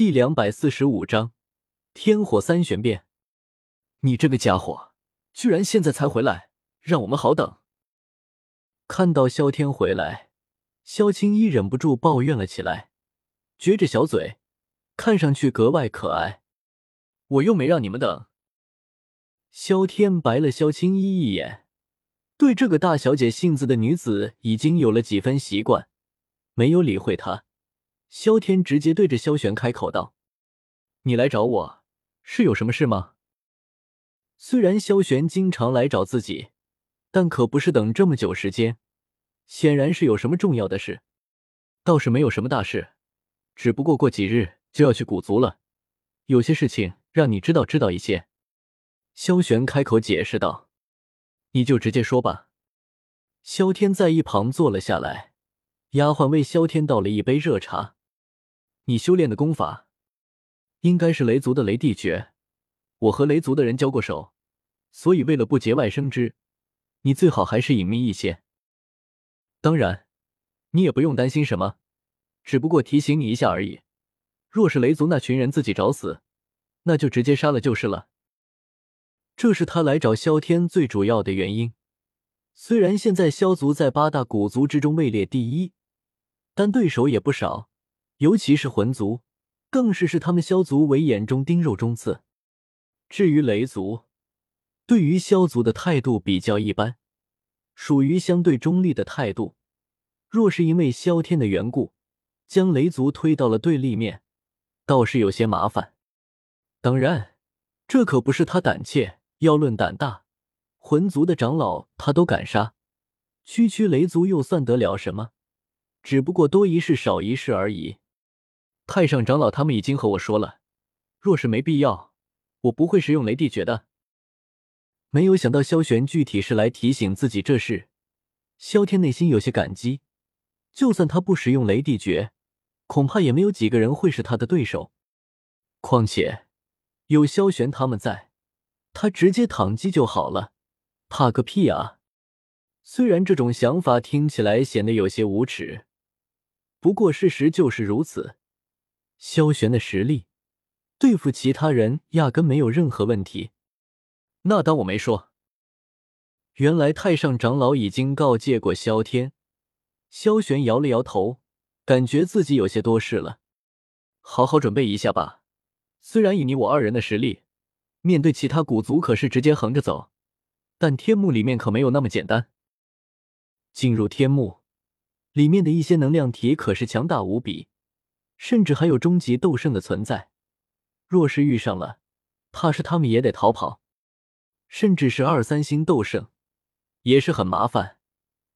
第两百四十五章天火三玄变。你这个家伙，居然现在才回来，让我们好等。看到萧天回来，萧青衣忍不住抱怨了起来，撅着小嘴，看上去格外可爱。我又没让你们等。萧天白了萧青衣一眼，对这个大小姐性子的女子已经有了几分习惯，没有理会她。萧天直接对着萧玄开口道：“你来找我是有什么事吗？”虽然萧玄经常来找自己，但可不是等这么久时间，显然是有什么重要的事。倒是没有什么大事，只不过过几日就要去古族了，有些事情让你知道知道一些。萧玄开口解释道：“你就直接说吧。”萧天在一旁坐了下来，丫鬟为萧天倒了一杯热茶。你修炼的功法，应该是雷族的雷地诀。我和雷族的人交过手，所以为了不节外生枝，你最好还是隐秘一些。当然，你也不用担心什么，只不过提醒你一下而已。若是雷族那群人自己找死，那就直接杀了就是了。这是他来找萧天最主要的原因。虽然现在萧族在八大古族之中位列第一，但对手也不少。尤其是魂族，更是视他们萧族为眼中钉、肉中刺。至于雷族，对于萧族的态度比较一般，属于相对中立的态度。若是因为萧天的缘故，将雷族推到了对立面，倒是有些麻烦。当然，这可不是他胆怯，要论胆大，魂族的长老他都敢杀，区区雷族又算得了什么？只不过多一事少一事而已。太上长老他们已经和我说了，若是没必要，我不会使用雷地诀的。没有想到萧玄具体是来提醒自己这事，萧天内心有些感激。就算他不使用雷地诀，恐怕也没有几个人会是他的对手。况且有萧玄他们在，他直接躺击就好了，怕个屁啊！虽然这种想法听起来显得有些无耻，不过事实就是如此。萧玄的实力对付其他人压根没有任何问题。那当我没说。原来太上长老已经告诫过萧天。萧玄摇了摇头，感觉自己有些多事了。好好准备一下吧。虽然以你我二人的实力，面对其他古族可是直接横着走，但天幕里面可没有那么简单。进入天幕里面的一些能量体可是强大无比。甚至还有终极斗圣的存在，若是遇上了，怕是他们也得逃跑。甚至是二三星斗圣，也是很麻烦。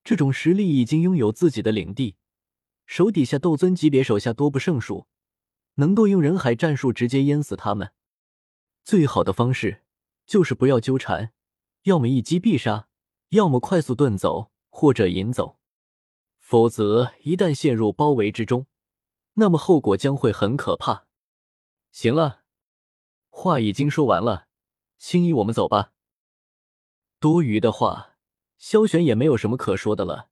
这种实力已经拥有自己的领地，手底下斗尊级别手下多不胜数，能够用人海战术直接淹死他们。最好的方式就是不要纠缠，要么一击必杀，要么快速遁走或者引走。否则一旦陷入包围之中，那么后果将会很可怕。行了，话已经说完了，青衣，我们走吧。多余的话，萧玄也没有什么可说的了。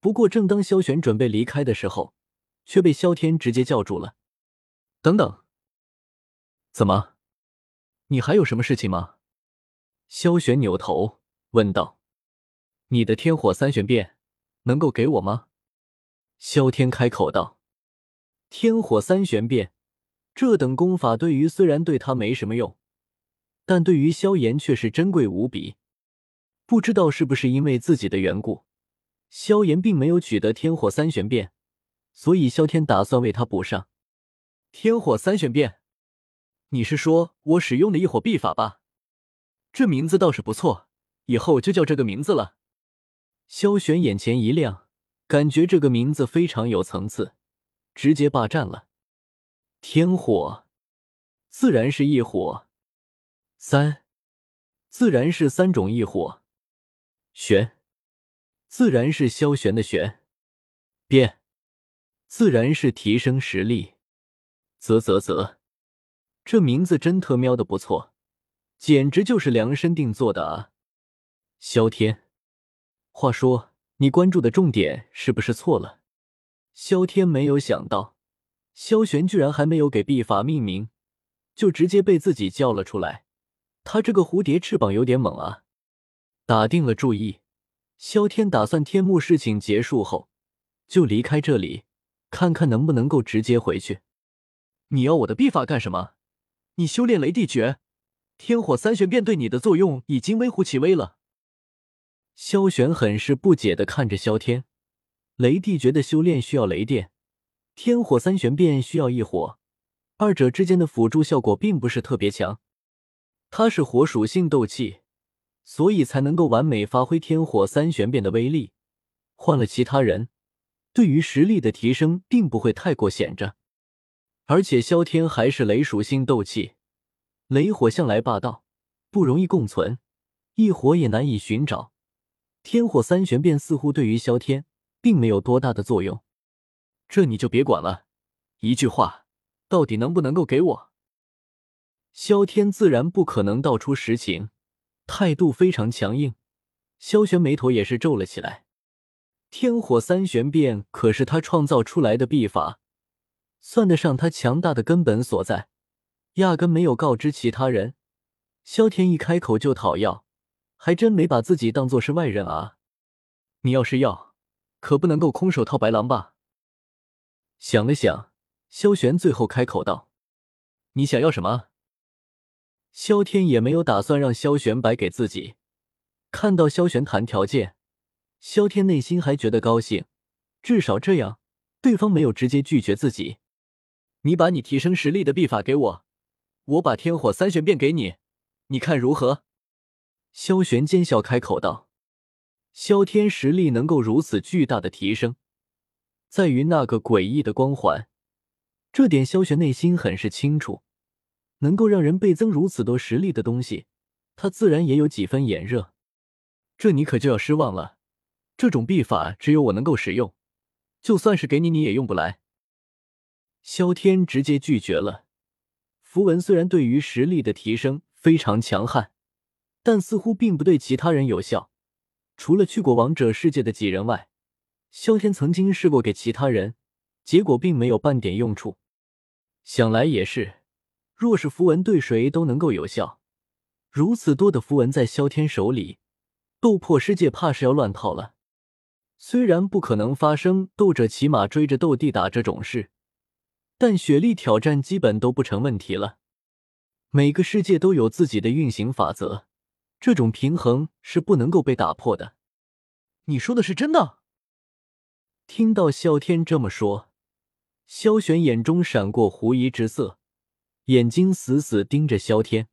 不过，正当萧玄准备离开的时候，却被萧天直接叫住了。等等，怎么？你还有什么事情吗？萧玄扭头问道：“你的天火三玄变能够给我吗？”萧天开口道。天火三玄变，这等功法对于虽然对他没什么用，但对于萧炎却是珍贵无比。不知道是不是因为自己的缘故，萧炎并没有取得天火三玄变，所以萧天打算为他补上。天火三玄变，你是说我使用的一火秘法吧？这名字倒是不错，以后就叫这个名字了。萧玄眼前一亮，感觉这个名字非常有层次。直接霸占了，天火自然是异火，三自然是三种异火，玄自然是萧玄的玄，变自然是提升实力，啧啧啧，这名字真特喵的不错，简直就是量身定做的啊！萧天，话说你关注的重点是不是错了？萧天没有想到，萧玄居然还没有给秘法命名，就直接被自己叫了出来。他这个蝴蝶翅膀有点猛啊！打定了主意，萧天打算天幕事情结束后就离开这里，看看能不能够直接回去。你要我的秘法干什么？你修炼雷地诀，天火三玄变对你的作用已经微乎其微了。萧玄很是不解的看着萧天，雷帝诀的修炼需要雷电，天火三玄变需要异火，二者之间的辅助效果并不是特别强。他是火属性斗气，所以才能够完美发挥天火三玄变的威力。换了其他人，对于实力的提升并不会太过显着。而且萧天还是雷属性斗气，雷火向来霸道，不容易共存，异火也难以寻找。天火三玄变似乎对于萧天并没有多大的作用，这你就别管了。一句话，到底能不能够给我？萧天自然不可能道出实情，态度非常强硬。萧玄眉头也是皱了起来。天火三玄变可是他创造出来的秘法。算得上他强大的根本所在，压根没有告知其他人。萧天一开口就讨要，还真没把自己当做是外人啊！你要是要，可不能够空手套白狼吧？想了想，萧玄最后开口道：“你想要什么？”萧天也没有打算让萧玄白给自己。看到萧玄谈条件，萧天内心还觉得高兴，至少这样，对方没有直接拒绝自己。你把你提升实力的秘法给我，我把天火三玄变给你，你看如何？萧玄奸笑开口道：“萧天实力能够如此巨大的提升，在于那个诡异的光环，这点萧玄内心很是清楚。能够让人倍增如此多实力的东西，他自然也有几分眼热。这你可就要失望了，这种秘法只有我能够使用，就算是给你，你也用不来。”萧天直接拒绝了。符文虽然对于实力的提升非常强悍，但似乎并不对其他人有效。除了去过王者世界的几人外，萧天曾经试过给其他人，结果并没有半点用处。想来也是，若是符文对谁都能够有效，如此多的符文在萧天手里，斗破世界怕是要乱套了。虽然不可能发生斗者骑马追着斗帝打这种事。但雪莉挑战基本都不成问题了。每个世界都有自己的运行法则，这种平衡是不能够被打破的。你说的是真的？听到萧天这么说，萧玄眼中闪过狐疑之色，眼睛死死盯着萧天。